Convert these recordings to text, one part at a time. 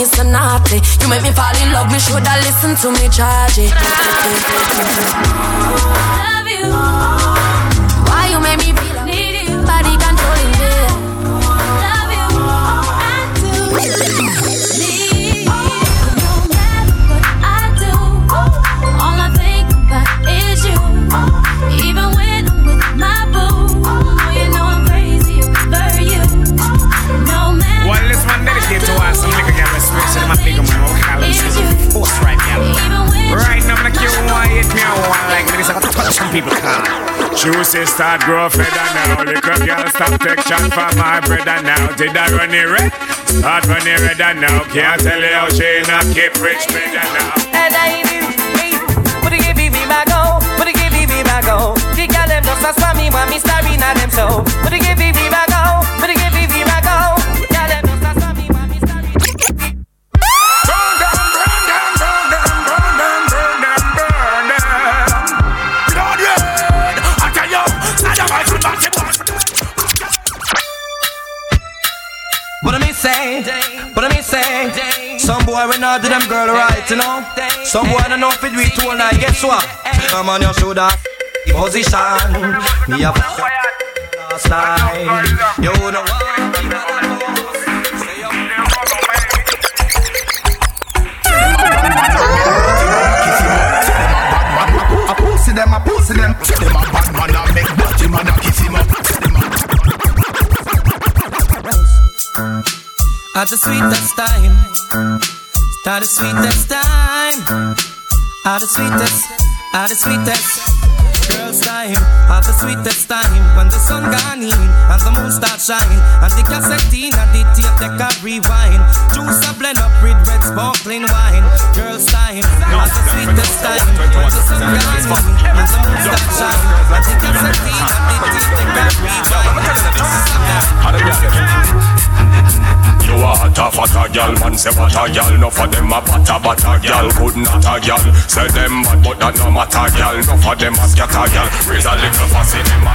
me so naughty. You make me fall in love, me shoulda listen to me charge it. Love you. Why you make me feel right now? I'm you want hit me, I want like me. This is what some people call. Juicy start grow feather now. Little girl stop take shot for my brother now. Did I run it red? Start running red now. Can't tell you how she not keep rich better now. And I do, put it give me my go, put it give me my go. The girl them just a spam me, want me starving at them so. Put it give me my go, put it say, some boy we not do them girl right, you know. Some boy don't know if it it all night. Guess what? Come on your shoulder, position. Me have last night. You know what? At the sweetest time, at the sweetest time, at the sweetest, at the sweetest. Girls' time, at the sweetest time. When the sun gone in and the moon start shine and the cassette in and the tape deck a rewind. Juice a blend up with red sparkling wine. Girls' time, at the sweetest time. When the sun gone in and the moon start shine and the cassette in and the tape deck a rewind. You a hotter fatter gal, man say what a gal. No for them a batter batter gal, could not a gal. Say them bad, but that no matter gal. No for them a scatter gal. Raise a little fussy them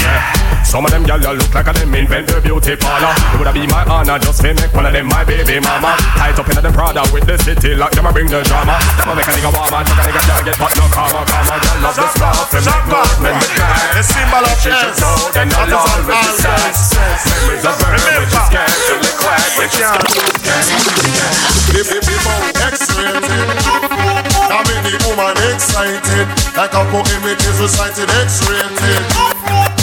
Yeah. Some of them gyal look like a them invent the beauty parlor. It woulda be my honor just to make one of them my baby mama. Tight up in the Prada with the city lock, them a bring the drama. Them a make a nigga warm and chuck a nigga can't get but no karma, karma. Gyal love the stuff, them make movement with that. The symbol of should know, then I'll always be sad. Memories of her, which is scared to lick wet, which is X-rated How many woman excited Like a poem it is recited X-rated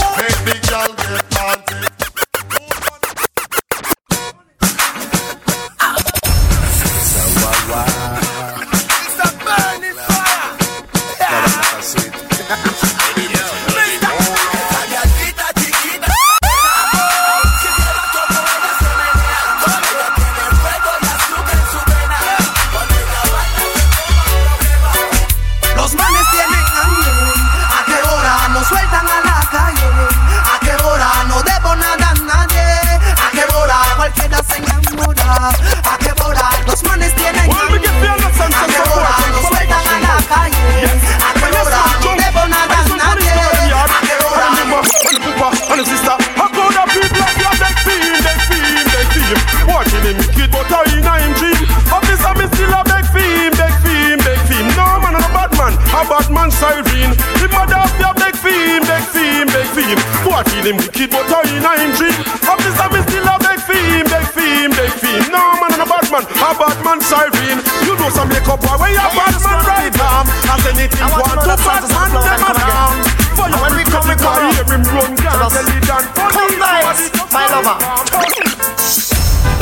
You know some makeup boy, where you bad man right arm. As anything want to bad man, them a down. For you when we come, we come hear him run, can't tell it down. Come nice, my lover.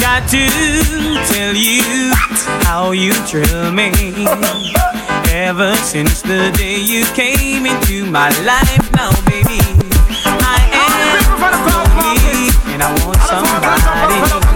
Got to tell you how you thrill me. Ever since the day you came into my life, now baby i and I want somebody.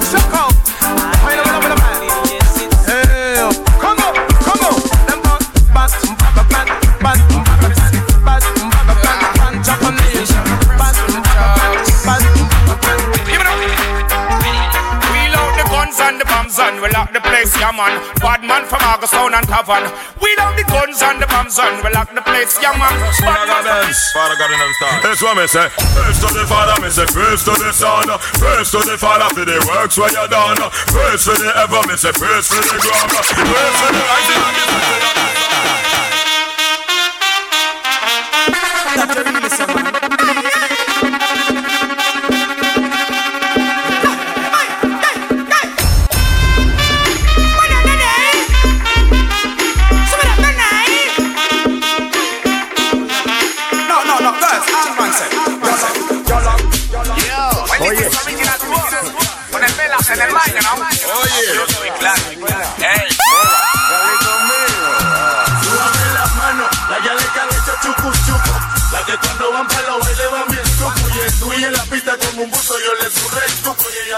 We lock the place, yeah man. Bad man from August Town and Tavern. We love the guns and the bombs dogs and we lock the place, young man. Father God in the star. That's what me say. First to the Father, me say first to the Son. First to the Father for the works where you done. First to the ever, me say first to the ground. First to the rising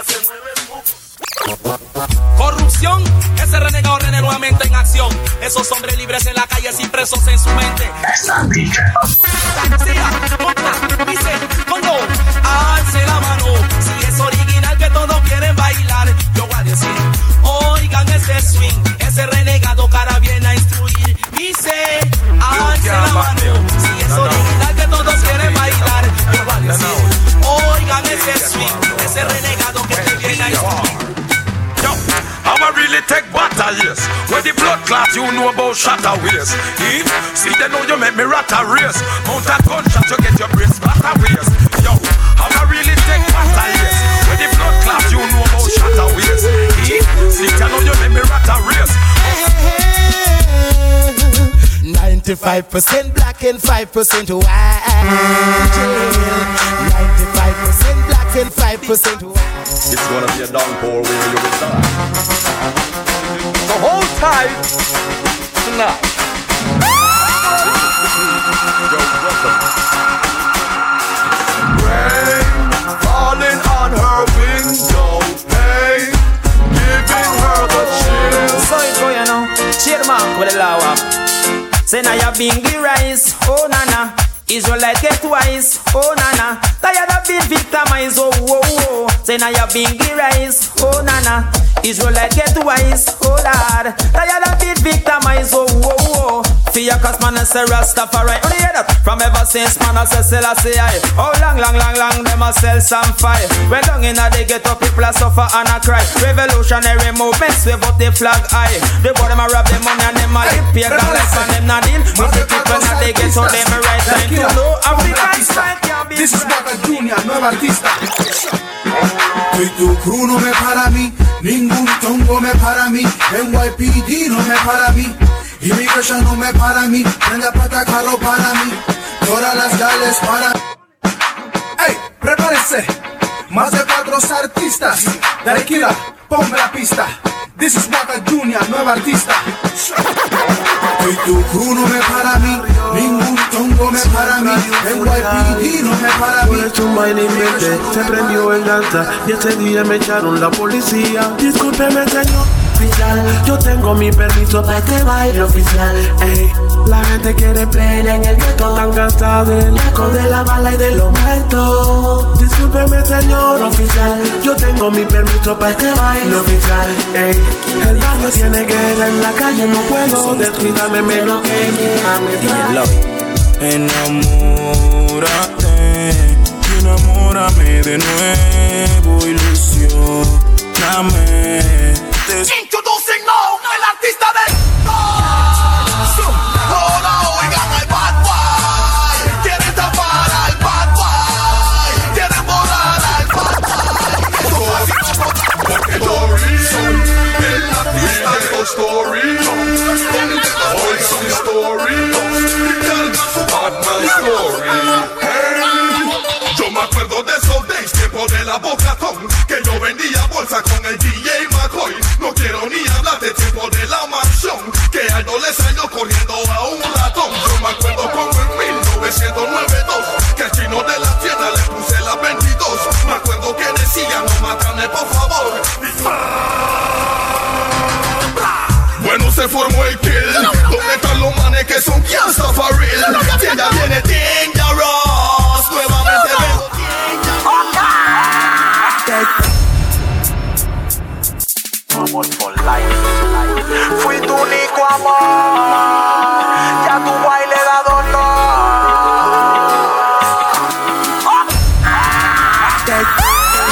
se mueve. Corrupción, ese renegado René nuevamente en acción. Esos hombres libres en la calle sin presos en su mente. Siga, Where the blood clot, you know about shatter ways. If, see they know you make me rat a race. Mount a gunshot, you get your brain splatter ways. Yo, how I'ma really take battle, yes. Where the blood clot, you know about shatter ways. If, see they know you make me rat a race. 95% black and 5% white. 95% black and 5% white. It's gonna be a downpour where you will die. So hold tight tonight. Rain falling on her window pane, giving her the chills. So it go, you know. Chairman with the law. Say now you being the rise, oh nana. Israelite get wise, oh nana. Tired of being victimized, oh whoa whoa. Say now you being rise, oh nana. Israelite get twice, oh lord. Tired of being victimized, oh whoa whoa. Fear cause man I say Rastafari. Only hear that from ever since man I say Selassie I. Oh long long long long them a sell some fire. When down in a they get up people a suffer and a cry. Revolutionary movements wave up the flag high. The boy them a rob the money and them a live pagan life and them not deal. With the people that they get so them a right time to know African strength can't be This is Boca Junior, nueva artista. Y tu crew no me para a mí, ningún tongo me para a mí, NYPD no me para a mí, Immigration no me para a mí, prenda pata carro para mí, todas las gales para ¡Ey! ¡Prepárense! Más de cuatro artistas. Daikira, ponme la pista. This is Waka Junior, nueva artista. Y tu crew no me para mí, tongo me para a mí, no me para a mí. Por vaina inventé, se prendió en danza y ese día me echaron la policía. Discúlpeme señor oficial, yo tengo mi permiso para este baile oficial. Ey, la gente quiere plena en el gueto, tan cansado del eco de la bala y de los muertos. Discúlpeme señor oficial, yo tengo mi permiso para este baile oficial. Ey, el barrio tiene guerra en la calle, no puedo descuidarme menos que mi Enamórate y enamórame de nuevo, ilusioname. Introducing con el DJ McCoy. No quiero ni hablar de tiempo de la mansión, que al le salió corriendo a un ratón. Yo me acuerdo como en 1992, que al chino de la tienda le puse la 22. Me acuerdo que decía, no matame por favor. Bueno, se formó el Ya tu baile da dolor. ¿Qué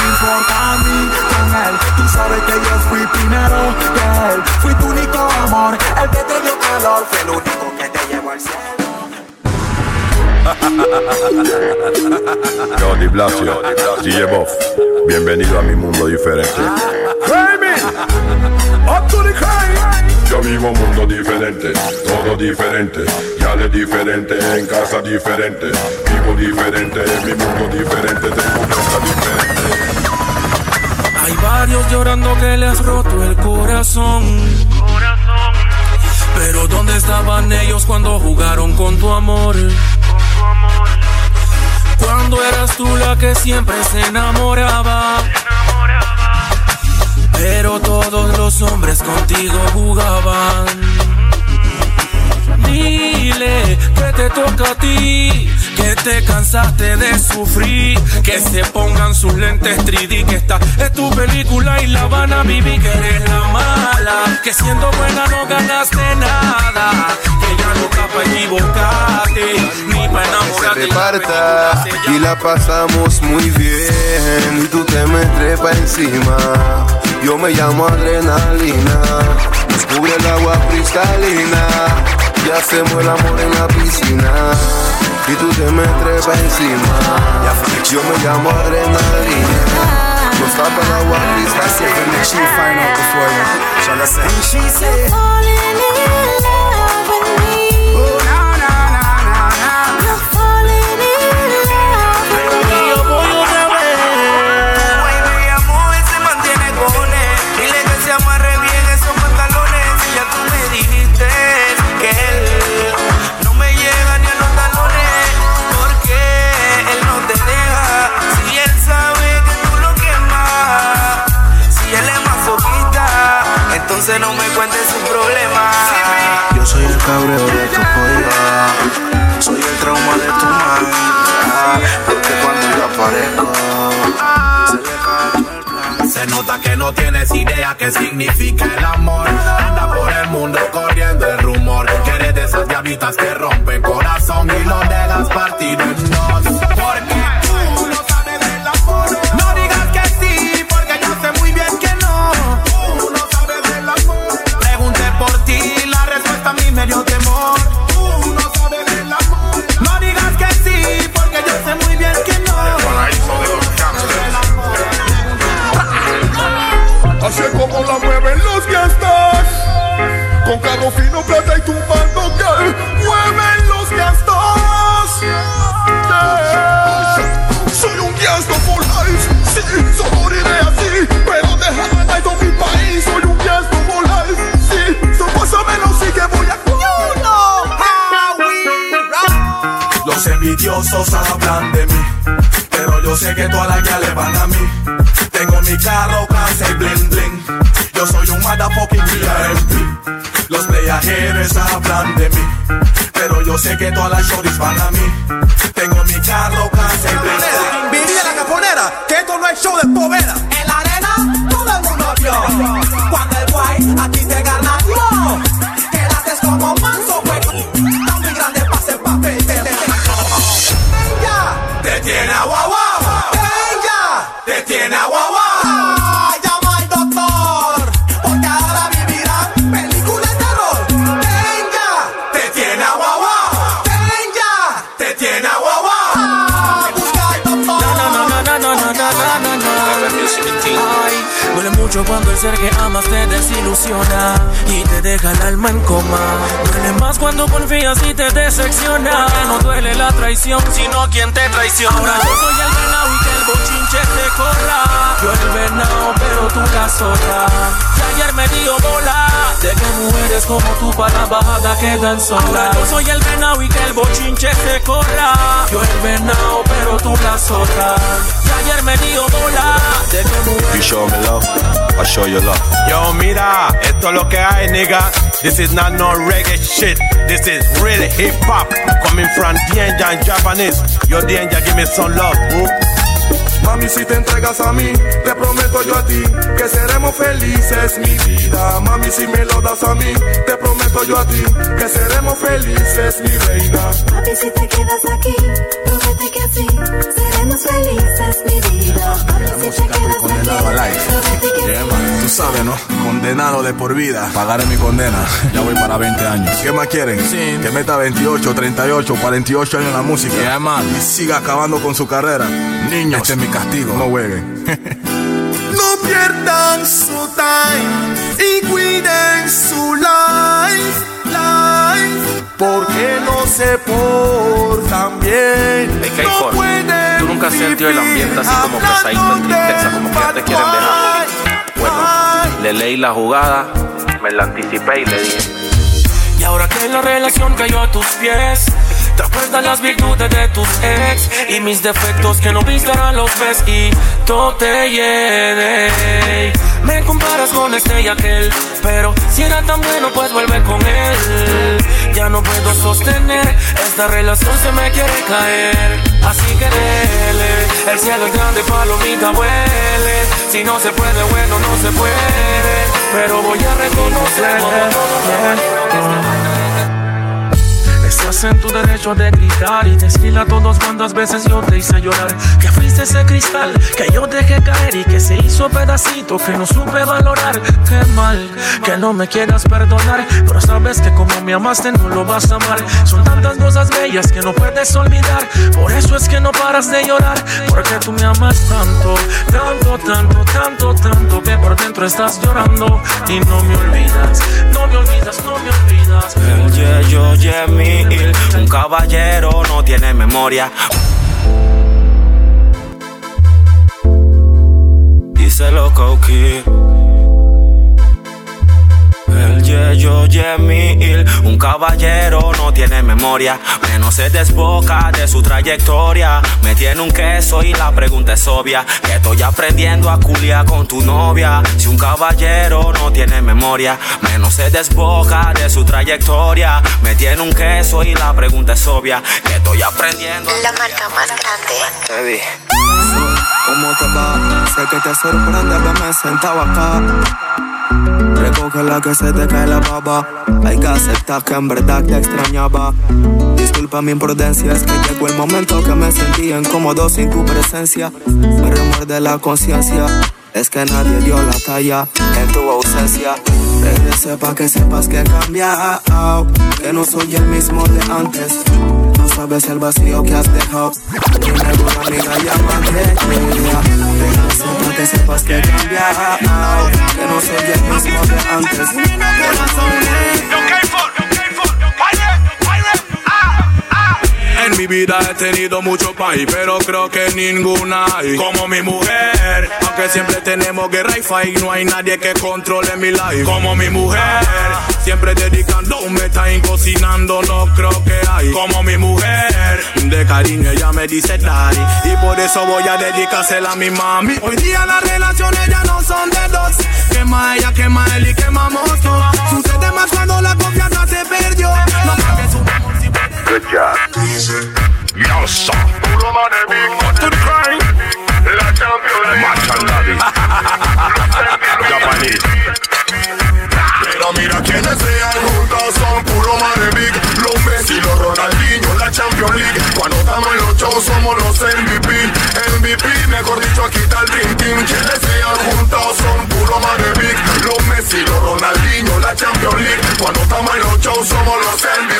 importa a mí con él? Tú sabes que yo fui primero, de. Fui tu único amor. El que te dio calor fue el único que te llevó al cielo. Johnny Blasio, G.J. Buff, bienvenido a mi mundo diferente. Creamy, up to the crane. Yo vivo un mundo diferente, todo diferente, ya le diferente, en casa diferente, vivo diferente, en mi mundo diferente, tengo casa diferente. Hay varios llorando que le has roto el corazón. Pero ¿dónde estaban ellos cuando jugaron con tu amor? Cuando eras tú la que siempre se enamoraba. Pero todos los hombres contigo jugaban. Dile que te toca a ti, que te cansaste de sufrir, que se pongan sus lentes 3D, que esta es tu película y la van a vivir, que eres la mala, que siendo buena no ganaste nada, que ya no está para equivocarte, ni para enamorarte. se reparta y la pasamos muy bien. Y tú te me trepas encima. Yo me llamo adrenalina. Descubre el agua cristalina. Y hacemos el amor en la piscina. Y tú te me trepas encima. Yo me llamo adrenalina. Nos tapa el agua cristalina. She find out before you. Shall I say? And she said, cabreo de tu polla. Soy el trauma de tu madre. Porque cuando yo aparezco, se le cae todo el plan. Se nota que no tienes idea qué significa el amor. Anda por el mundo corriendo el rumor. Que eres de esas diablitas que rompen corazón y lo dejas partido en Fino, plata y tumbando que mueven los gastos. Soy un gasto for life. Sí, solo moriré así. Pero dejar todo mi país. Soy un gasto for life. Sí, so pásamelo, sí que voy a. You know how we. Los envidiosos hablan de mí, pero yo sé que todas las le van a mí. Tengo mi carro, y bling bling. Yo soy un motherfucking VIP. Los playajeros hablan de mí, pero yo sé que todas las shorties van a mí. Tengo mi carro, casa y bling bling. Viví en la caponera, que esto no es show de poveda. En la arena todo el mundo vio el ser que amas te desilusiona y te deja el alma en coma. Duele más cuando confías y te decepciona. Que no duele la traición, sino quien te traiciona. Ahora yo soy el venado y que el bochinche te corra. Yo el venado, tú la zorra. Y ayer me dio bola de que mujeres como tú para bajada quedan solas. Ahora yo soy el venado y que el bochinche te corra. Yo el venado, pero tú la zorra. Y ayer me dio bola de que mujeres You show me love, I show you love. Yo, mira, esto es lo que hay, nigga. This is not no reggae shit. This is real hip hop. Coming from Danger and Japanese. Yo, Danger, give me some love, boo. Mami, si te entregas a mí, te prometo yo a ti que seremos felices, mi vida. Mami, si me lo das a mí, te prometo yo a ti que seremos felices, mi reina. Papi, si te quedas aquí, promete que sí, seremos felices, mi vida. Papi, si te quedas aquí, promete que Yeah, tú sabes, ¿no? Condenado de por vida. Pagaré mi condena. Ya voy para 20 años. ¿Qué más quieren? Sí. Que meta 28, 38, 48 años en la música. Yeah, man. Y siga acabando con su carrera. Niños. Este es mi castigo. No jueguen. No pierdan su time y cuiden su life, life, porque no se portan bien. Hey, no pueden ¿tú nunca has sentido el ambiente así como vivir pesadito en tristeza, como que ya te quieren dejar? Bueno, le leí la jugada, me la anticipé y le dije. Y ahora que la relación cayó a tus pies, te acuerdas las virtudes de tus ex y mis defectos que no viste ahora los ves y todo te hiede. Me comparas con este y aquel, pero si era tan bueno, pues vuelve con él. Ya no puedo sostener, esta relación se me quiere caer. Así que dele, el cielo es grande, palomita huele. Si no se puede, bueno, no se puede. Pero voy a reconocer En tu derecho de gritar y decirle a todos cuántas veces yo te hice llorar. Que fuiste ese cristal que yo dejé caer y que se hizo pedacito que no supe valorar. Qué mal que no me quieras perdonar, pero sabes que como me amaste no lo vas a amar. Son tantas cosas bellas que no puedes olvidar. Por eso es que no paras de llorar, porque tú me amas tanto, tanto, tanto, tanto, tanto que por dentro estás llorando y no me olvidas, no me olvidas, no me olvidas. El Yeyo Un caballero no tiene memoria. Díselo, Coqui. El Yeyo Yemil, un caballero no tiene memoria. Menos se desboca de su trayectoria. Me tiene un queso y la pregunta es obvia. Que estoy aprendiendo a culiar con tu novia. Si un caballero no tiene memoria, menos se desboca de su trayectoria. Me tiene un queso y la pregunta es obvia. Que estoy aprendiendo. La marca más grande. ¿Cómo te va? Sé que te sorprende verme sentado acá. Recoge la que se te cae la baba. Hay que aceptar que en verdad te extrañaba. Disculpa mi imprudencia, es que llegó el momento que me sentí incómodo sin tu presencia. Me remuerde la conciencia. Es que nadie dio la talla en tu ausencia. Regrese pa' que sepas que he cambiado. Que no soy el mismo de antes. No sabes el vacío que has dejado. Dime una amiga llámate pa' que sepas que he cambiado. Que no soy el mismo de antes. En mi vida he tenido mucho país, pero creo que ninguna hay como mi mujer. Aunque siempre tenemos guerra y fight, no hay nadie que controle mi life como mi mujer. Siempre dedicando un time cocinando, no creo que hay como mi mujer. De cariño ella me dice daddy y por eso voy a dedicársela a mi mami. Hoy día las relaciones ya no son de dos. Quema ella, quema él y quemamos todo. Sucede más cuando la confianza se perdió. No cambie su Good job. Yo, son. Puro Cuando estamos en los shows somos los MVP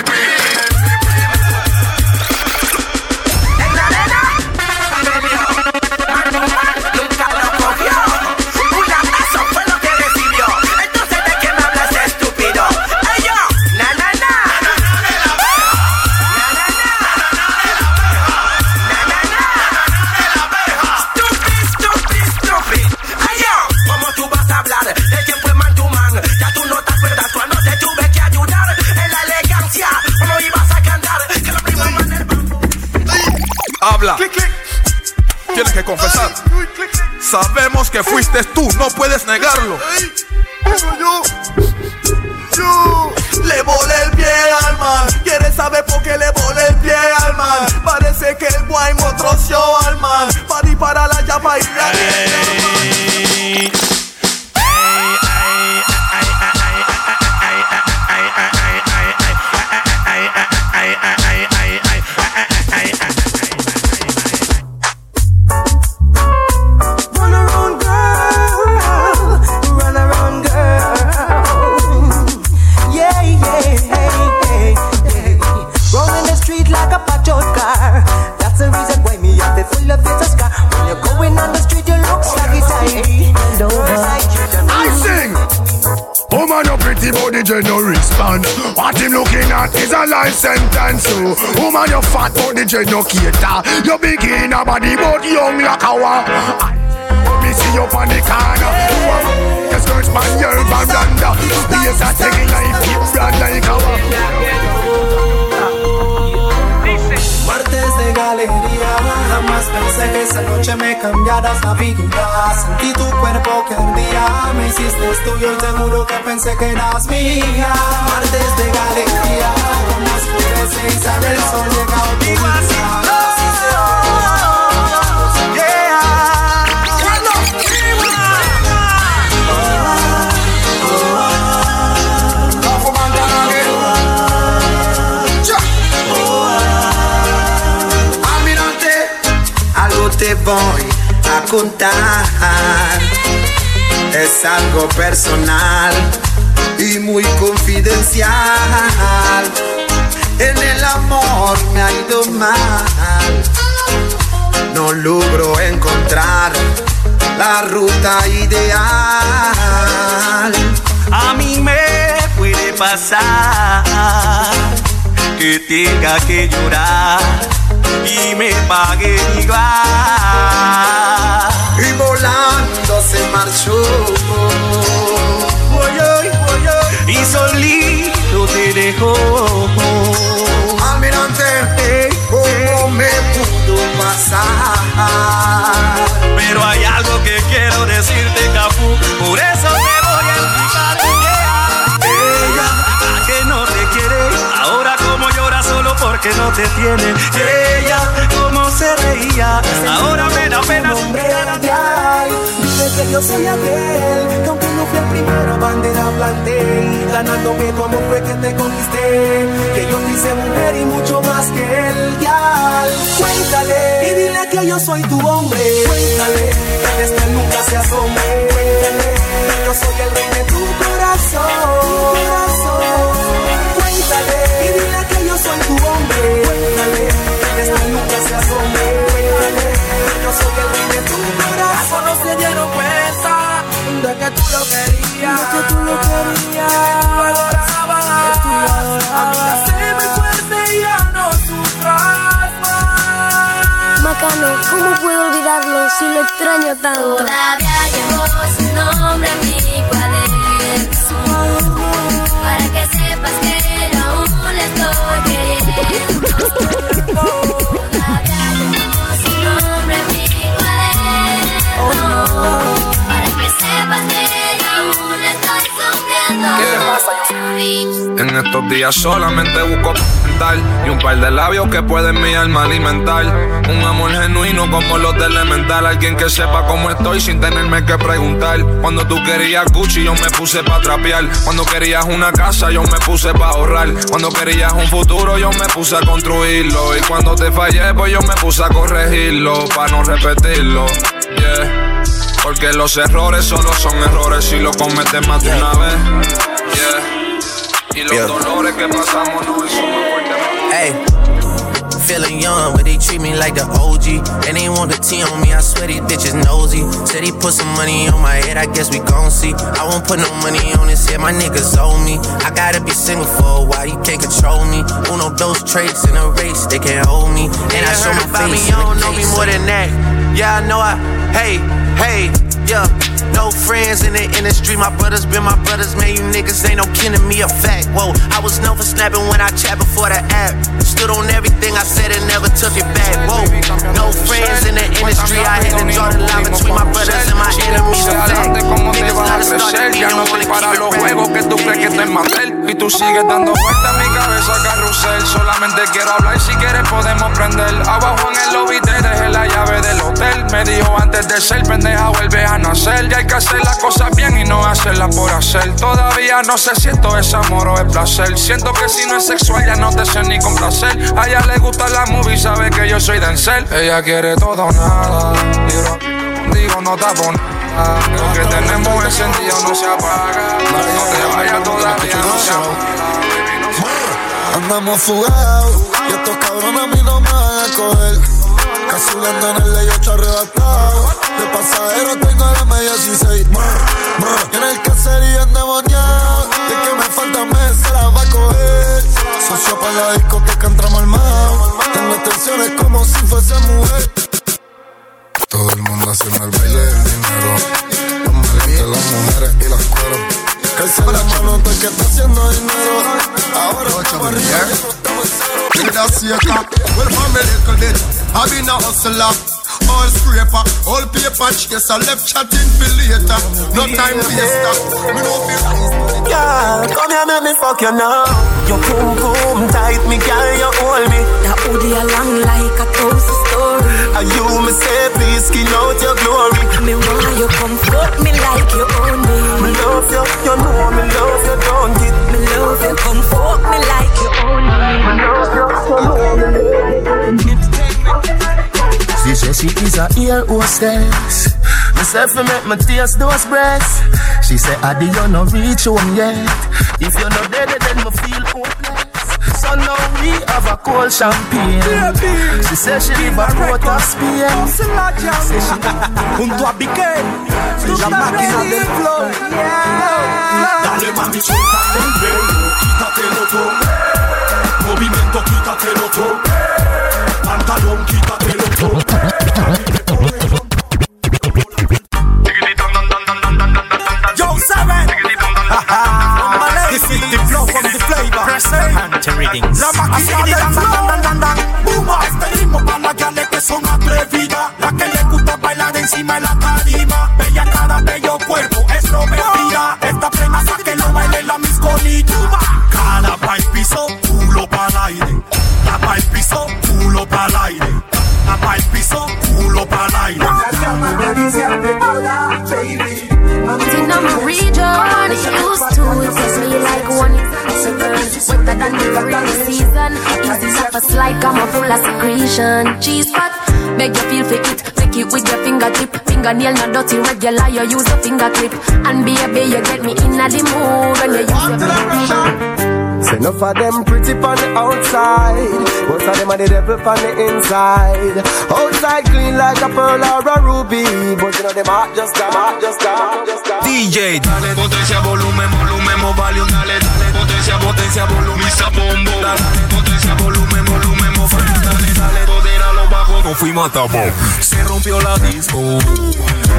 Sabemos que fuiste tú, no puedes negarlo. Pero yo, yo le volé el pie al man. ¿Quieres saber por qué le volé el pie al man? Parece que el guay show al man. Pa' disparar la llama y la DJ no respond. What him looking at is a life sentence. So, woman, you fat, but DJ no cater. You big in a body, but young like a war. Me see you on the corner. Your skirts man, your veranda. Yes, I take it like keep brand like a Martes de galería, jamás pensé que esa noche me cambiaras la vida. Sentí tu cuerpo que ardía, me hiciste tuyo y te juro que pensé que eras mía. Martes de galería, con las flores y sale el sol llega a tu vida. Algo te voy a contar. Es algo personal y muy confidencial. En el amor me ha ido mal. No logro encontrar la ruta ideal. A mí me puede pasar que tenga que llorar y me pague igual. Y volando marchó. Voy hoy, voy hoy, y solito te dejó. Almirante, ¿cómo me pudo pasar? Pero hay algo que quiero decirte, Cafú, por eso te voy a explicar. Yeah. Ella que no te quiere, ahora como llora solo porque no te tiene. Ella como se reía, ahora me da pena. Yo soy aquel, que aunque no fui el primero, bandera planté. Ganándome amor fue que te conquisté. Que yo te hice mujer y mucho más que el dial. Cuéntale y dile que yo soy tu hombre. Cuéntale que él nunca se asombre. Cuéntale que yo soy el rey de tu corazón. Cuéntale y dile que yo soy tu hombre. Cuéntale que él nunca se asombre. Lo querías? De que tú lo querías. Que tú adorabas. Que tú adorabas. Hazme fuerte y ya no sufras más. Macano, ¿cómo puedo olvidarlo si lo extraño tanto? Todavía llevo su nombre en mi cuaderno Para que sepas que yo aún le estoy queriendo En estos días solamente busco mental y un par de labios que pueden mi alma alimentar. Un amor genuino como los de Elemental. Alguien que sepa cómo estoy sin tenerme que preguntar. Cuando tú querías Gucci, yo me puse pa' trapear. Cuando querías una casa, yo me puse pa' ahorrar. Cuando querías un futuro, yo me puse a construirlo. Y cuando te fallé, pues yo me puse a corregirlo. Pa' no repetirlo. Yeah. Porque los errores solo son errores si los cometes más de una vez. Yeah. Y los Yeah. dolores que pasamos no son. Hey. Feeling young, but they treat me like the OG. And they want the T on me, I swear these bitches nosy. Said he put some money on my head, I guess we gon' see. I won't put no money on his head, my niggas owe me. I gotta be single for a while, you can't control me. Uno, those traits in a race, they can't hold me. And I show my about me, face. you in the don't know me more than that. Yeah, I know I. Hey, hey, yeah. No friends in the industry, my brothers been my brothers, man. You niggas ain't no kin to me, a fact. Whoa, I was known for snapping when I chat before the app. Stood on everything I said and never took it back. Whoa, no friends in the industry, I had to draw the line between my brothers and my enemies, a fact. Niggas ya no para los juegos que tú crees que mandel y tú sigues dando vueltas en mi cabeza carrusel, solamente quiero hablar si quieres podemos prender, abajo en el lobby te dejé la llave del hotel, me dijo antes de ser pendeja vuelve a ya hay que hacer las cosas bien y no hacerlas por hacer, todavía no sé si esto es amor o es placer, siento que si no es sexual ya no te sé ni complacer, a ella le gusta la movie, sabe que yo soy Denzel, ella quiere todo nada, digo, digo no tapo nada, lo que tenemos encendido no se apaga, no te vayas todavía, no se apaga. Andamos fugados y estos cabrones a mí no me van a coger. Azulando en el ley está arrebatado. De pasajero tengo la media 16. Y en el caserío endemoniado. De que me falta mes se la va a coger. Socio para la discoteca entramos al mar. Tengo tensiones como si fuese mujer. Todo el mundo haciendo el baile del dinero. Los maletes, las mujeres y los cueros Que alza la mano todo el que está haciendo dinero. Ahora vamos arriba. Give me that. Well, for me little bit, I been a hustler. All scraper, all paper chaser, left chatting for later. No time waster. Me no feel Girl, come here, make me fuck you now. Your boom boom tight, me girl, you hold me. That hoodie along like a toast story. And you me say, please skin out your glory. Me want you come fuck me like you own me. Me love you, you know me love you, don't it? Me love you, come fuck me like you own me. Me love you, you know me love you. She say she is a ear hostess. Me say fi make me taste those breasts. She say, Adi, you no reach home yet. If you're not dead, then me feel hopeless. So now we have a cold champagne. She say she live a road of Spain. Say she Junto a Piqué, la máquina del flow. Dale mami, suéltate el velo, quítatelo todo. Movimiento, quítatelo todo. Pantalón, quítatelo todo. Yo, seven. This is the flow from bailar encima de la fingertip. Fingernail not dirty, regular, you use a finger clip. And baby, you get me in the mood when you use your finger. Say enough of them pretty on the outside. Most of them are the devil on the inside. Outside clean like a pearl or a ruby. But you know them hot just come, hot just come, hot just come DJ, dale potencia, volumen, volumen, volumen, dale, dale, potencia, potencia, volumen, misa bombo, dale, potencia, volumen, volumen, volumen, no fuimos hasta abajo. Se rompió la disco,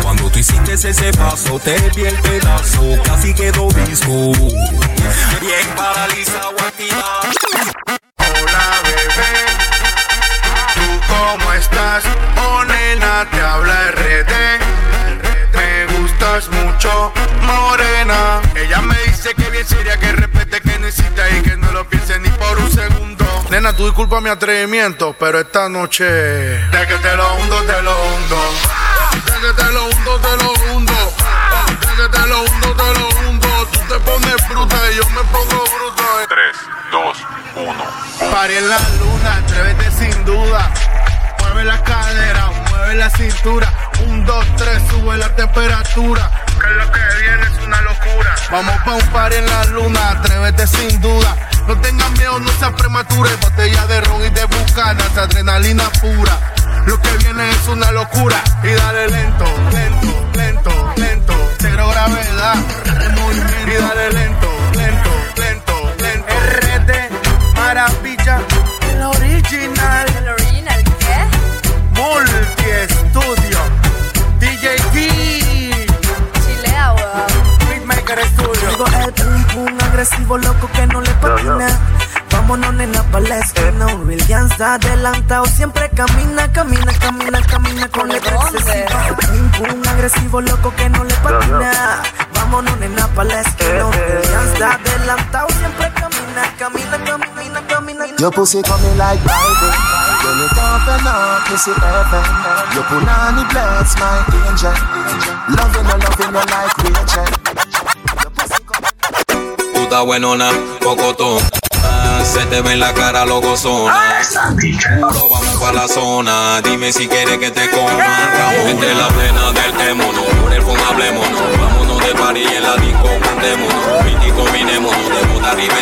cuando tú hiciste ese paso, te vi el pedazo, casi quedó disco, bien paralizado, activado. Hola bebé, ¿tú cómo estás? Oh nena, te habla RD. Me gustas mucho, morena. Ella me dice que bien seria, que Nena, tú disculpa mi atrevimiento, pero esta noche. De que te lo hundo, te lo hundo. De que te lo hundo, te lo hundo. De que te lo hundo, te lo hundo. Tú te pones bruta y yo me pongo bruto. 3, 2, 1. Paré en la luna, atrévete sin duda. Mueve la cadera, mueve la cintura. Un, dos, tres, sube la temperatura. Que lo que viene es una locura. Vamos pa' un par en la luna, atrévete sin duda. No tengas miedo, no seas prematura. Botella de ron y de bucanas, adrenalina pura. Lo que viene es una locura. Y dale lento, lento, lento, lento. Cero gravedad, Un gangsta adelantado Siempre camina, camina, camina, camina Con letra excesiva pum agresivo loco que no le patina Vámonos nena pa' la esquina Un real gangsta adelantado Siempre camina, camina, camina, camina. Your pussy coming like Bible When it open up, me see heaven Your punani bless my angel. Loving you, loving you like Rachel estás buenona, pocotón. Ah, Se te ve en la cara lo gozona. Puro, vamos pa' la zona. Dime si quieres que te coma. Ramos entre la plena del émono. Por el fondo hablémonos. Vámonos de París en la disco. Juntémonos. Pinti combinémonos. De puta arriba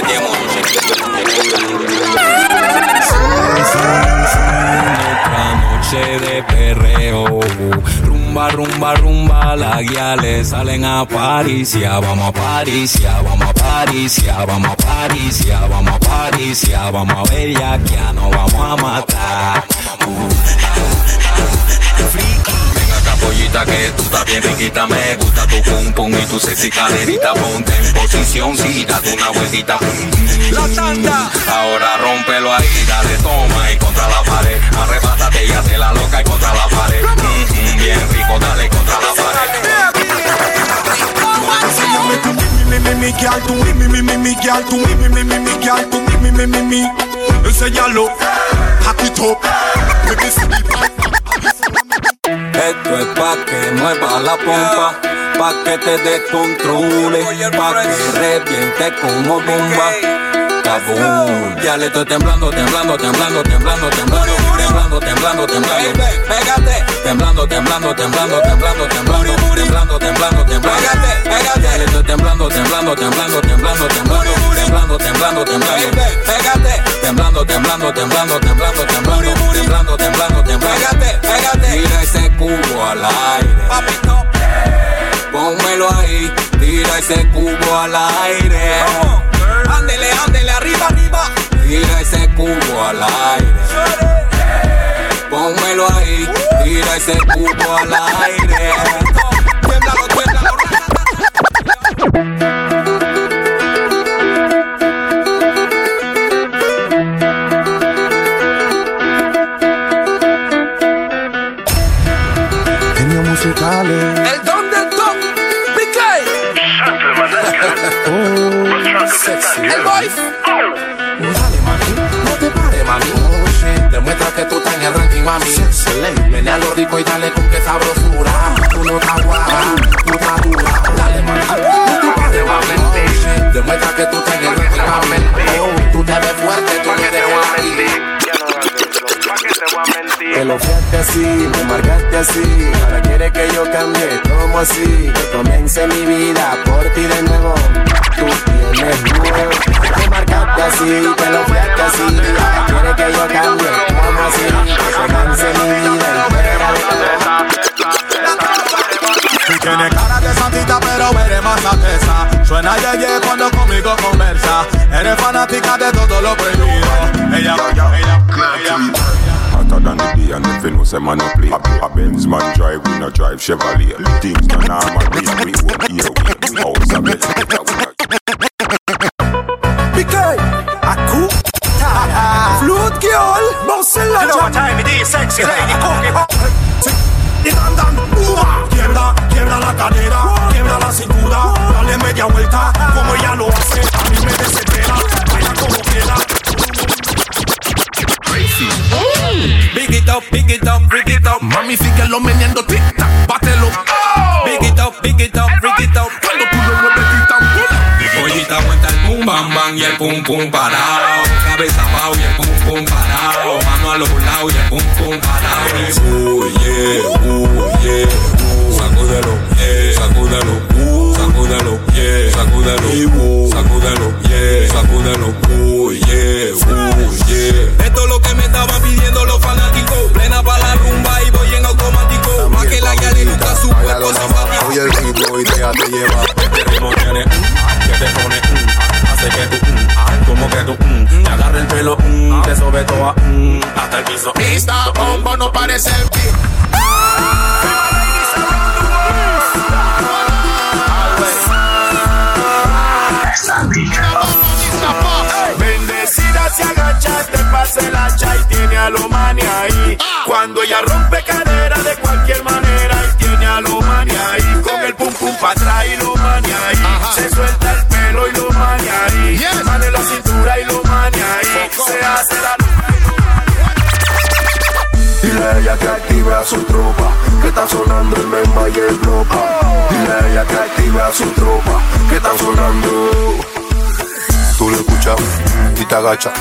Otra noche de perreo. Rumba, rumba, rumba, la guía le salen a Paricia. Vamos a Paricia, vamos a Paricia, vamos a Paricia, vamos a Paricia, vamos a ver ya que nos vamos a matar tú estás bien riquita, me gusta tu pum pum y tu sexy caderita. Ponte en posición, sí, date una vueltita. La tanda. Ahora rómpelo ahí, dale toma y contra la pared. Arrebátate y hazte la loca y contra la pared. Mm, mm, bien rico, dale contra la pared. Mi, mi, mi, girl, tú, mi, mi, mi, mi, mi, girl, tú, mi, mi, mi, mi, mi, girl, tú, mi, mi, mi, mi, mi. Enséñalo, hack it up. Baby, Esto es pa' que mueva la pompa, pa' que te descontrole, pa' que reviente como bomba. Kaboom. Ya le estoy temblando, temblando, temblando, temblando, temblando, temblando, temblando, temblando. Pégate, temblando, temblando, temblando, temblando, temblando, temblando, temblando, temblando. Pégate, le estoy temblando, temblando, temblando, temblando, temblando, temblando, temblando, temblando. Pégate, temblando, temblando, temblando, temblando, temblando, temblando, temblando, temblando. Pégate, pégate. Tira ese cubo al aire. Papito. Pónmelo ahí, tira ese cubo al aire. Ándele, ándele, arriba, arriba. Tira ese cubo al aire. Pónmelo ahí, tira ese cubo al aire. Tiémblalo. Genios musicales. El don del top. Oh, sexy. El boy. Demuestra que tú estás en el ranking, mami. Excelente. Ven a lo rico y dale con que sabrosura. Tú no estás guapa, tú estás dura. Dale, mami. Demuestra que tú estás en el ranking, mami. Tú te ves fuerte, tú eres el Te lo fiaste así, me marcaste así. Ahora quiere que yo cambie, como así. Que comience mi vida por ti de nuevo. Tú tienes nuevo. Me marcaste así, te lo fiaste así. Ahora quiere que yo cambie, como así. Que comience mi vida entera Tú tienes cara de santita, pero eres más atesa. Suena yeye cuando conmigo conversa. Eres fanática de todo lo prohibido. Ella, ella, ella. Hotter than the day and if you know say man no play A Benz man drive, we no drive Chevrolet Things no normal, we we won't hear we House a bit, what time it is, sexy lady, cookie. Y dan dan, uva, quiebra, quiebra la cadera, quiebra la cintura, dale media vuelta, como ella lo hace, a mí me desespera, baila como quiera. Big it up, big it up, big it up. Mami, síguelo meneando tic-tac, bátelo. Big it up, big it up, big it up. Cuando tú lo mueves, tic-tac, Pollita aguanta el pum bam bam y el pum pum parado. Cabeza abajo y el pum pum parado. Mano a los lados y el pum pum parado. Yeah, uh. Sacúdelo, yeah, sacúdelo, uh. Sacúdelo, yeah, sacúdelo, uh. Sacúdelo, yeah, sacúdelo, yeah, yeah. Esto es lo que me estaban pidiendo los fanáticos. Plena para la rumba y voy en automático. Más que la guía nunca su cuerpo simpático. Oye el ritmo y déjate llevar Este que te pone mm, hace que tú mm, ah, como que tú mm, te agarre el pelo mm, te sobe toda mm, hasta el piso. Esta bomba no parece el. Bendecida se agacha, te pasa el hacha y tiene a lo ahí. Cuando ella rompe cadera de cualquier manera y tiene a lo ahí. Con el pum pum pa' atrás y lo ahí. Se suelta el pelo y lo mani ahí. Mane la cintura y lo mani ahí. Se hace la Dile a ella que active a su tropa, que está sonando el memba y el blopa. Dile a ella que active a su tropa, que está sonando. Tú lo escuchas y te agacha,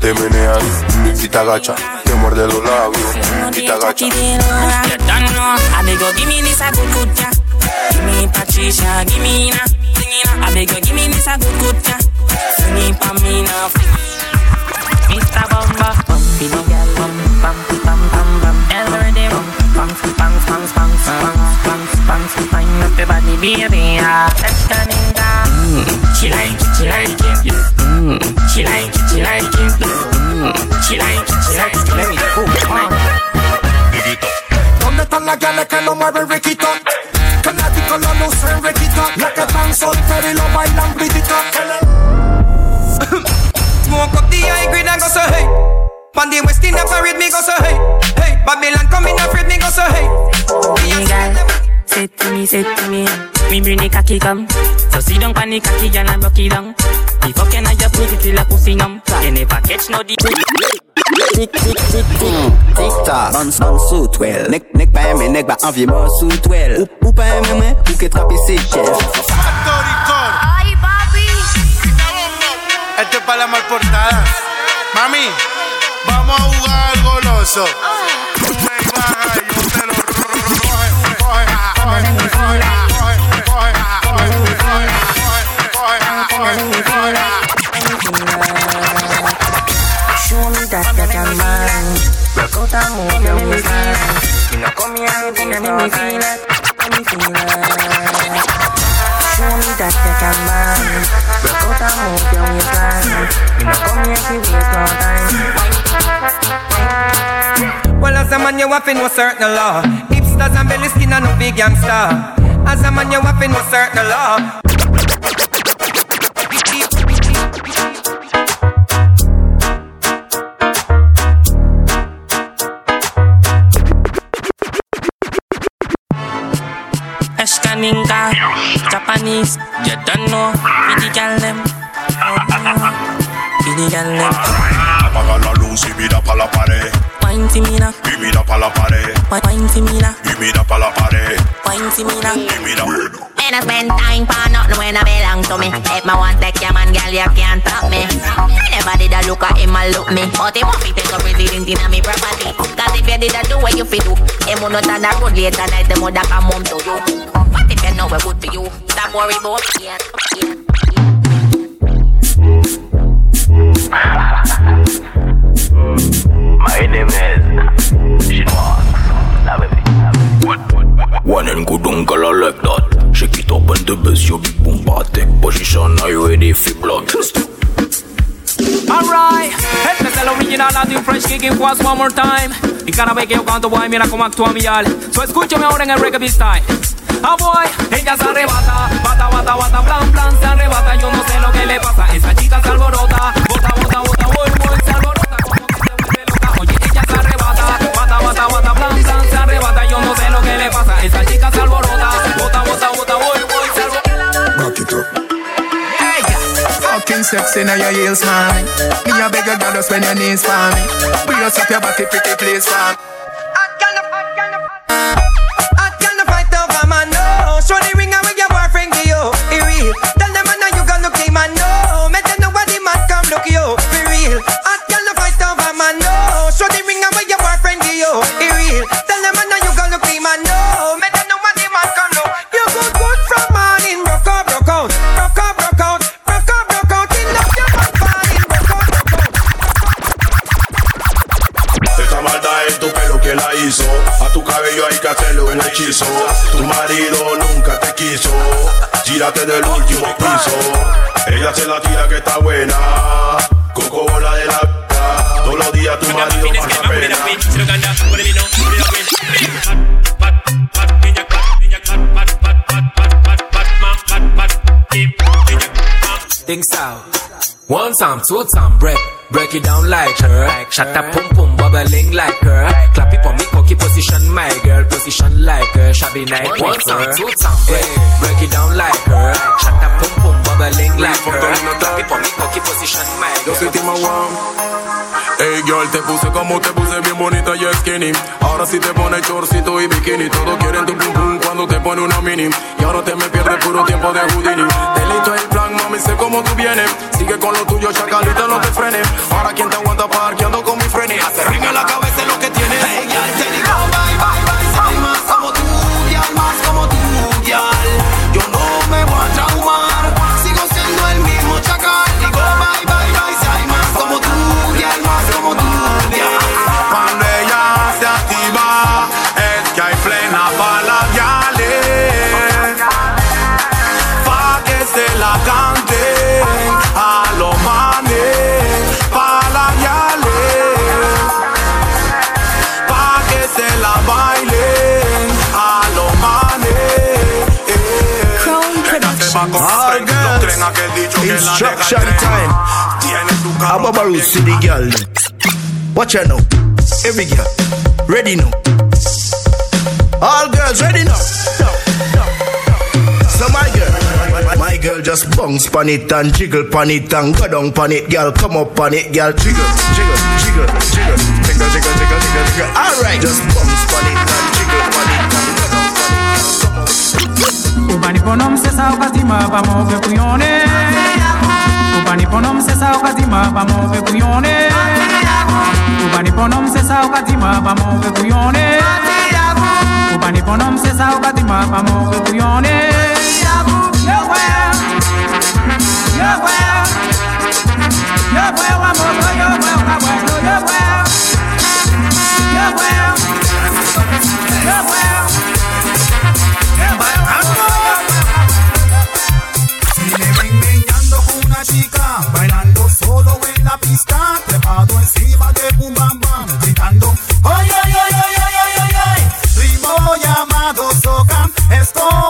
te meneas y te agacha, te muerde los labios y te agacha. You, give me this a good good ya. Give me Patricia, give me na. I beg you, give me this a good good ya. Sing it for me now. Mr. Bumba, bumpy girl, bum bum bum bum bum. Every day, bum bum bum bum bum bum bum bum. Up your body, baby. ah. Let's turn it down. Mm, she like it, she like it. Mm, she like it, she like it. Mm, she like it, she like it. Let me go, come on. ¿Dónde están las gales que no mueven riquito? Lucen riquita, la que están solteras y lo bailan crítica. Smoke up the high grade and go so hey. Pan the West Indian parade me go so hey. Hey, Babylon come in afraid me go so hey. Me girl, say to me, say to me, me bring the cocky come. So sit down pan the cocky girl and rock it down. The fucking I just put it till a pussy numb. You never catch no the. Tic tic tic tic Tic Ay, papi. Esto es para la mal portada. Mami, vamos a jugar goloso. Show me that you can man. Rock out and move your waistline. Me no come here to be no feel it, me feel it. Show me that you can man. Rock out and move your waistline. Me no come here to waste no time. Well, as a man, you have know certain law. Hipsters and belly skin and no big gangster. As a man, you have know certain law. Japanese, you don't know. Pity gal them, oh, pity gal them. Apaga la luz y mira pa' la pared. Wine to me now, Y mira pa' la pared. wine to me now, Y mira pa' la pared. wine to me now. Y mira. Me no spend time for nothing when I belong to me. If me want take your man, girl, you can't stop me. I never did a look at him and look me. But he want me take a resident in me property. Cause if you did a do what you fit do, him will not on the road later night, the mother come home to you. What if you know what good for you? Stop worry about it. My name is Chinois. One and good uncle I like that. Shake it up and the best your big boom take position. Are you ready for blood? Alright, este es el original Latin Fresh Kicking Quads one more time. Y cada vez que yo canto, boy, mira cómo actúa mi al. So escúchame ahora en el reggae style. Ah, boy, ella se arrebata, bata, bata, bata, plan, plan, se arrebata. Yo no sé lo que le pasa, esa chica se alborota, bota, bota, bota, boy, boy, se alborota. Como que se vuelve loca. Oye, ella se arrebata, bata, bata, bata, plan, plan, se arrebata. Yo no sé lo que le pasa, esa chica se alborota, Fucking sexy now your heels, man. Me a beg you, girl, just when your knees for me. Brace up your body, pretty please. Hot que está buena. Coco bola de la. Todos los días tu marido pasa pena. Think so. One time, two time, break, break it down like her. Shut up, pum pum, bubbling like her. Clap it for me, cocky position, my girl, position like her. Shabby night, one time, two time, break, eh. break it down Yo soy One. Hey girl, te puse como te puse bien bonita y skinny. Ahora sí te pone chorcito y bikini. Todos quieren tu pum pum cuando te pone una mini. Y ahora te me pierdes puro tiempo de Houdini. Delito el plan, mami, sé cómo tú vienes. Sigue con lo tuyo, chacalita, no te frenes. Ahora quien te aguanta parqueando Instruction time. I'm about to see the girl. Watch her now. Every girl. Ready now. All girls ready now. So my girl, my girl just bounce pon it and jiggle pon it and go down pon it, girl. Come up pon it, girl. Jiggle, jiggle, jiggle, jiggle, jiggle, jiggle, jiggle, jiggle, jiggle. All right, just bounce pon it and jiggle pon it and go come on it. Ubani ponom se sa ukatima pa mo pe prione ubani pono msesa ukazima pamove kuyone ubani pono msesa ukazima pamove kuyone ubani pono msesa ukazima pamove kuyone Yeah, well. Estoy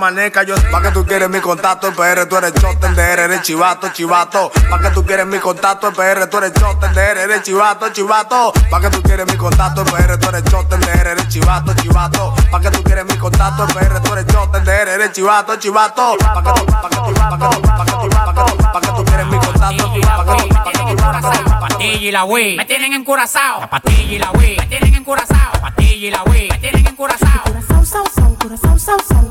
camaneca. Yo, pa' que tú quieres mi contacto, en PR tú eres choten de R, eres chivato, chivato. Pa' que tú quieres mi contacto, en PR tú eres choten de R, eres chivato, chivato. Pa' que tú quieres mi contacto, en PR tú eres choten de R, eres chivato, chivato. Pa' que tú quieres mi contacto, en PR tú eres choten de R, eres chivato, chivato. Pa' que tú, pa' que tú, pa' que tú, pa' que tú, pa' que tú, pa' que tú quieres mi contacto, pa' que tú, pa' que tú, pa' que tú. Pastilla y la Wii, me tienen encurazao. La pastilla y la Wii, me tienen encurazao. La pastilla y la Wii, me tienen encurazao. Coração, são, são, coração, são, são,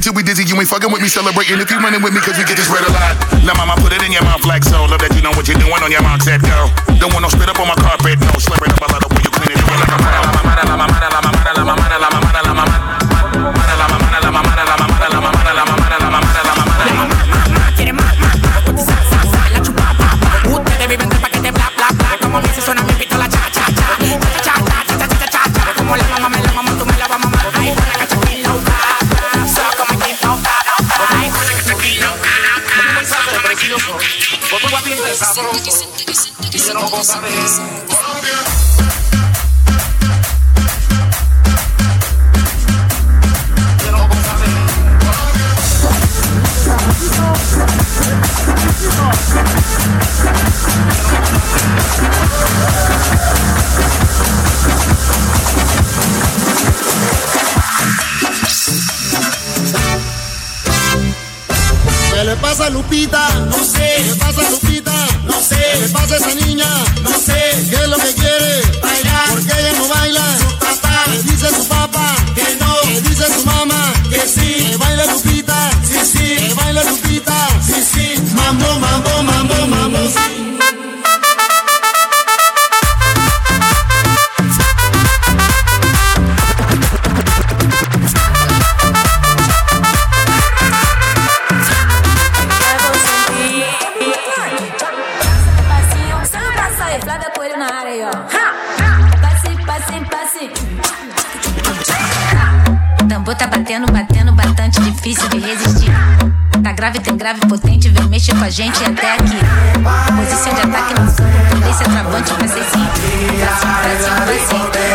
It till we dizzy, you ain't fucking with me, celebrating if you running with me, cause we get this red a lot. Now, mama, put it in your mouth like so. Love that you know what you're doing on your mark, set go. Don't want no spit up on my carpet, no. Slurp it up, I love the way you clean it, do it like a. no sabes. Colombia. ¿Qué le pasa a Lupita? No sé. ¿Qué le pasa a Lupita? No sé. ¿Qué le esa niña? No sé. ¿Qué es lo que quiere? Bailar. ¿Por qué ella no baila? Su papá. ¿Qué dice su papá? Que no. ¿Qué dice su mamá? Que sí. Que baile Lupita. Sí, grave, tem grave, potente, vem mexer com a gente até aqui. Posição de ataque no campo, polícia travante, pra ser sim. Pra cima, pra cima, pra cima.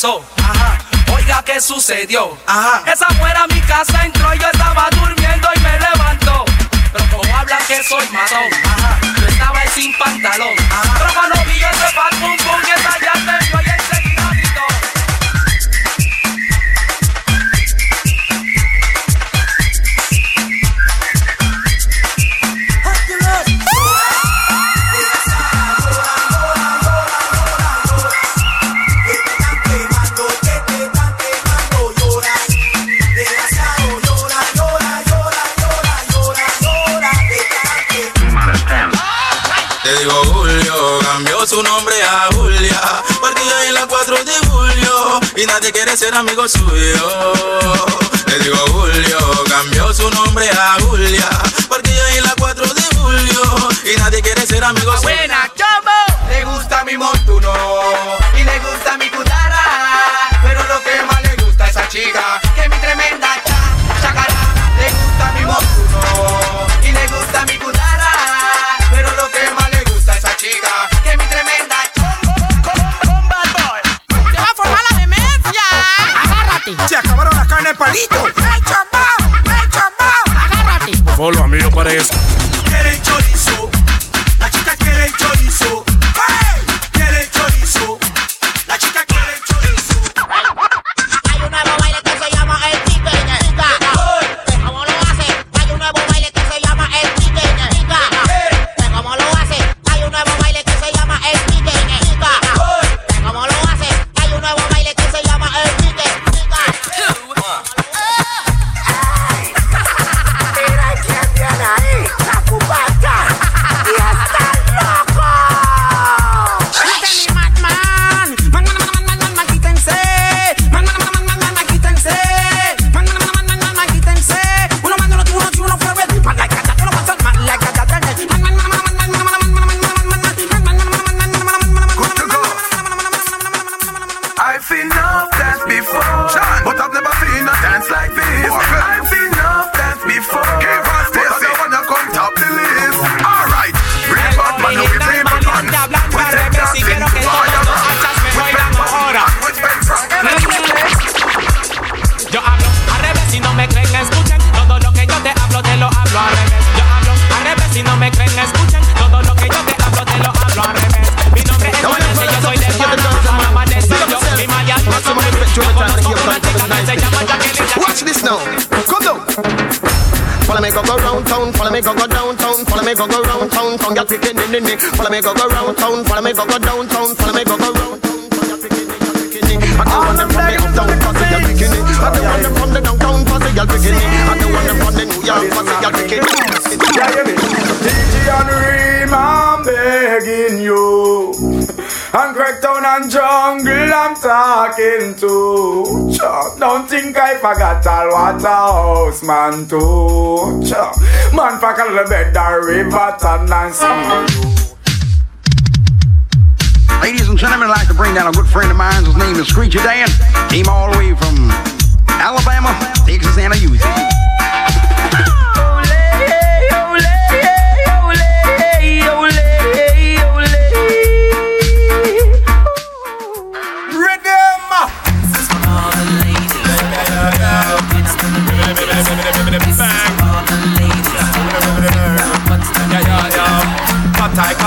soul. Julio, cambió su nombre a Julia, partida en la 4 de julio y nadie quiere ser amigo suyo. Le digo Julio, cambió su nombre a Julia, partida en la 4 de julio y nadie quiere ser amigo suyo. Buena, chombo. Le gusta mi montuno y le gusta mi cutara pero lo que más le gusta a esa chica en palito. ¡El chambao! ¡El chambao! ¡Agárrate! Solo a mí me parece. Now. Come down. Follow me go go round town, follow me go go downtown, follow me go go round town, tongue get picking in the nick. Follow me go go round town, follow me go go downtown, follow me go go round town, in I don't want them from the uptown, pussy gal picking it. I don't want them from the downtown, pussy gal picking it. I don't want them from the New York, pussy gal picking it. And Jungle, I'm talking to. Chuck, don't think I forgot all what a house man too. Chuck, man, fuck a little bit, the river, and sea. Ladies and gentlemen, I'd like to bring down a good friend of mine. His name is Screechy Dan. Came all the way from Alabama, Texas, and a youth.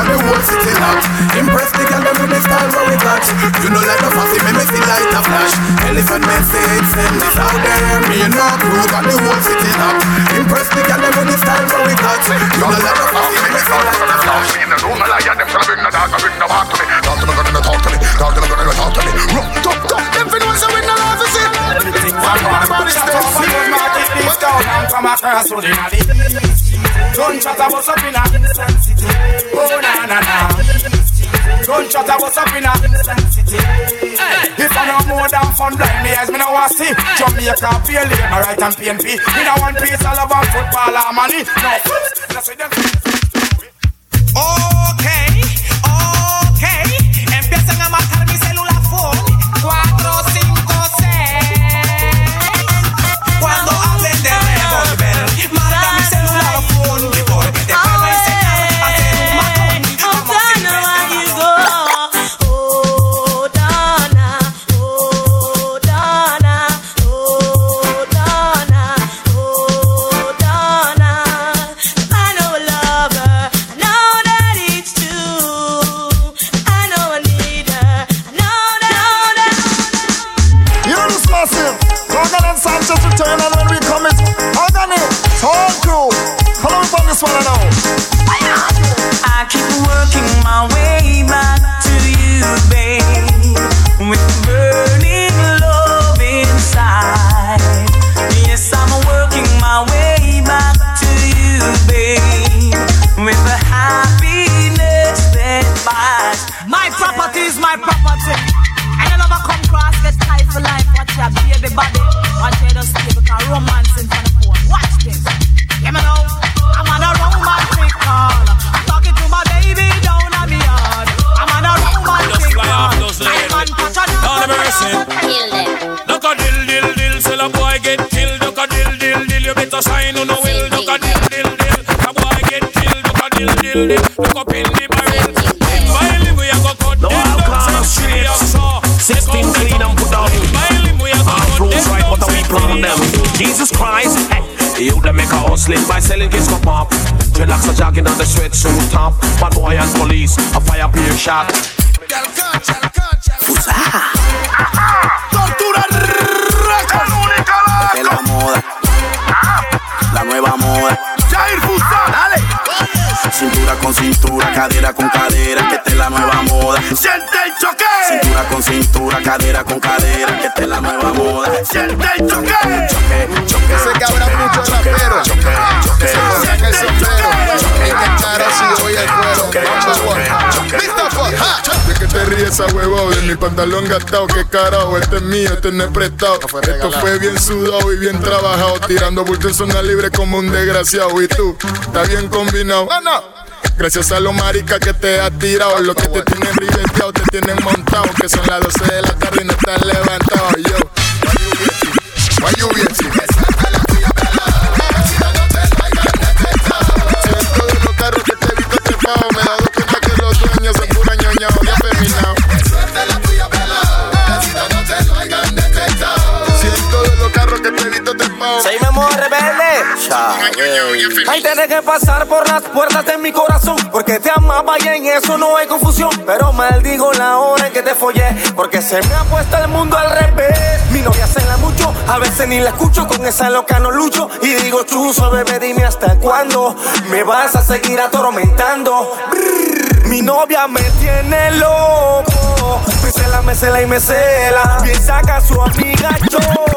got the whole city locked Impress the girl with the style what we got. You know like the fussy, me me see light a flash. Elephant message, send this out there Me and my crew got the whole city locked Impress the girl with the style what we got. You know like the fussy, me me see light a flash. Me in the room, I lie, and them tryna bring the dog, bring the back to me. Talk to me, gonna talk to me. Talk to me, gonna talk to me. Rock, talk, talk Them fin ones that win the love, is it? Everything from body, step, see Come across with the Gunshot a bust up in a city. Oh na na na. Gunshot a bust up in a city. If I know more than fun, blind me eyes, me no want see. Jamaica, pay lane, alright and PNP. Me no one piece, I love and football and money. No, that's what them. Okay, Jogging on the sweatsuit top. Bad boy and police, a fire peer shot. Tortura es la moda. La nueva moda. Jair Fusa, dale. Cintura con cintura, cadera con cadera, que esta es la nueva moda. Siente el choque. Cintura con cintura, cadera con cadera, que esta es la nueva moda. Siente el choque. Choque, choque. Sé que habrá muchos raperos que cuero. ¿De qué te ríes esa huevo? De mi pantalón gastado, qué carajo. Este es mío, este no es prestado. Esto fue bien sudado y bien trabajado. Tirando bulto en zona libre como un desgraciado. Y tú, está bien combinado. Gracias a los maricas que te has tirado, los que te tienen ribeteado, te tienen montado, que son las 12 de la tarde y no están levantados. Yo, why you Ay, tienes que pasar por las puertas de mi corazón. Porque te amaba y en eso no hay confusión. Pero maldigo la hora en que te follé. Porque se me ha puesto el mundo al revés. Mi novia se la mucho, a veces ni la escucho. Con esa loca no lucho. Y digo, chuzo, bebé, dime hasta cuándo me vas a seguir atormentando. Brrr, mi novia me tiene loco. Me cela, me cela y me cela. Bien saca a su amiga Choco.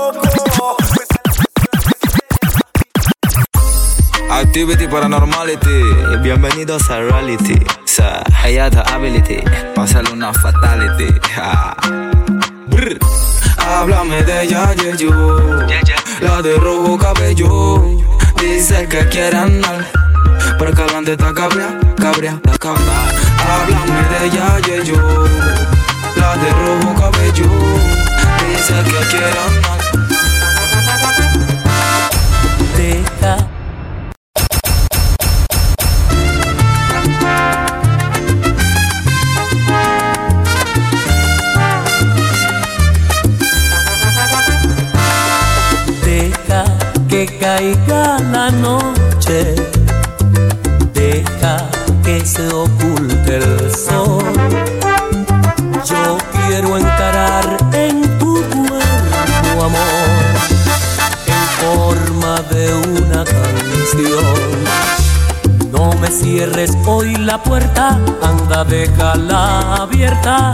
Activity Paranormality. Bienvenidos a Reality. Sa Hayata Ability. Pásale una fatality. Ja. Brr. Háblame de ella, yo. La de rojo cabello. Dice que quiere andar. Pero que adelante está cabria, cabria, está cabra. Háblame de ella, yo. La de rojo cabello. Dice que quiere andar. Deja caiga la noche, deja que se oculte el sol. Yo quiero encarar en tu cuerpo, amor, en forma de una canción. No me cierres hoy la puerta, anda, déjala abierta,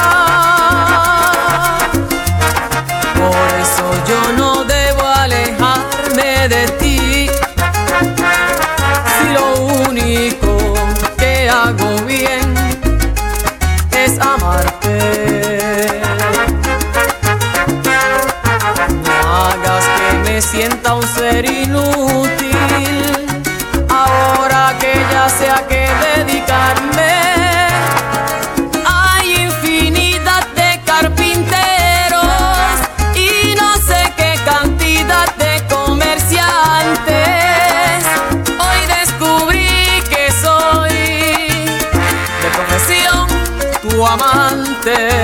Eso yo no debo alejarme de ti. Si lo único que hago bien es amarte. No hagas que me sienta un ser inútil. Amante.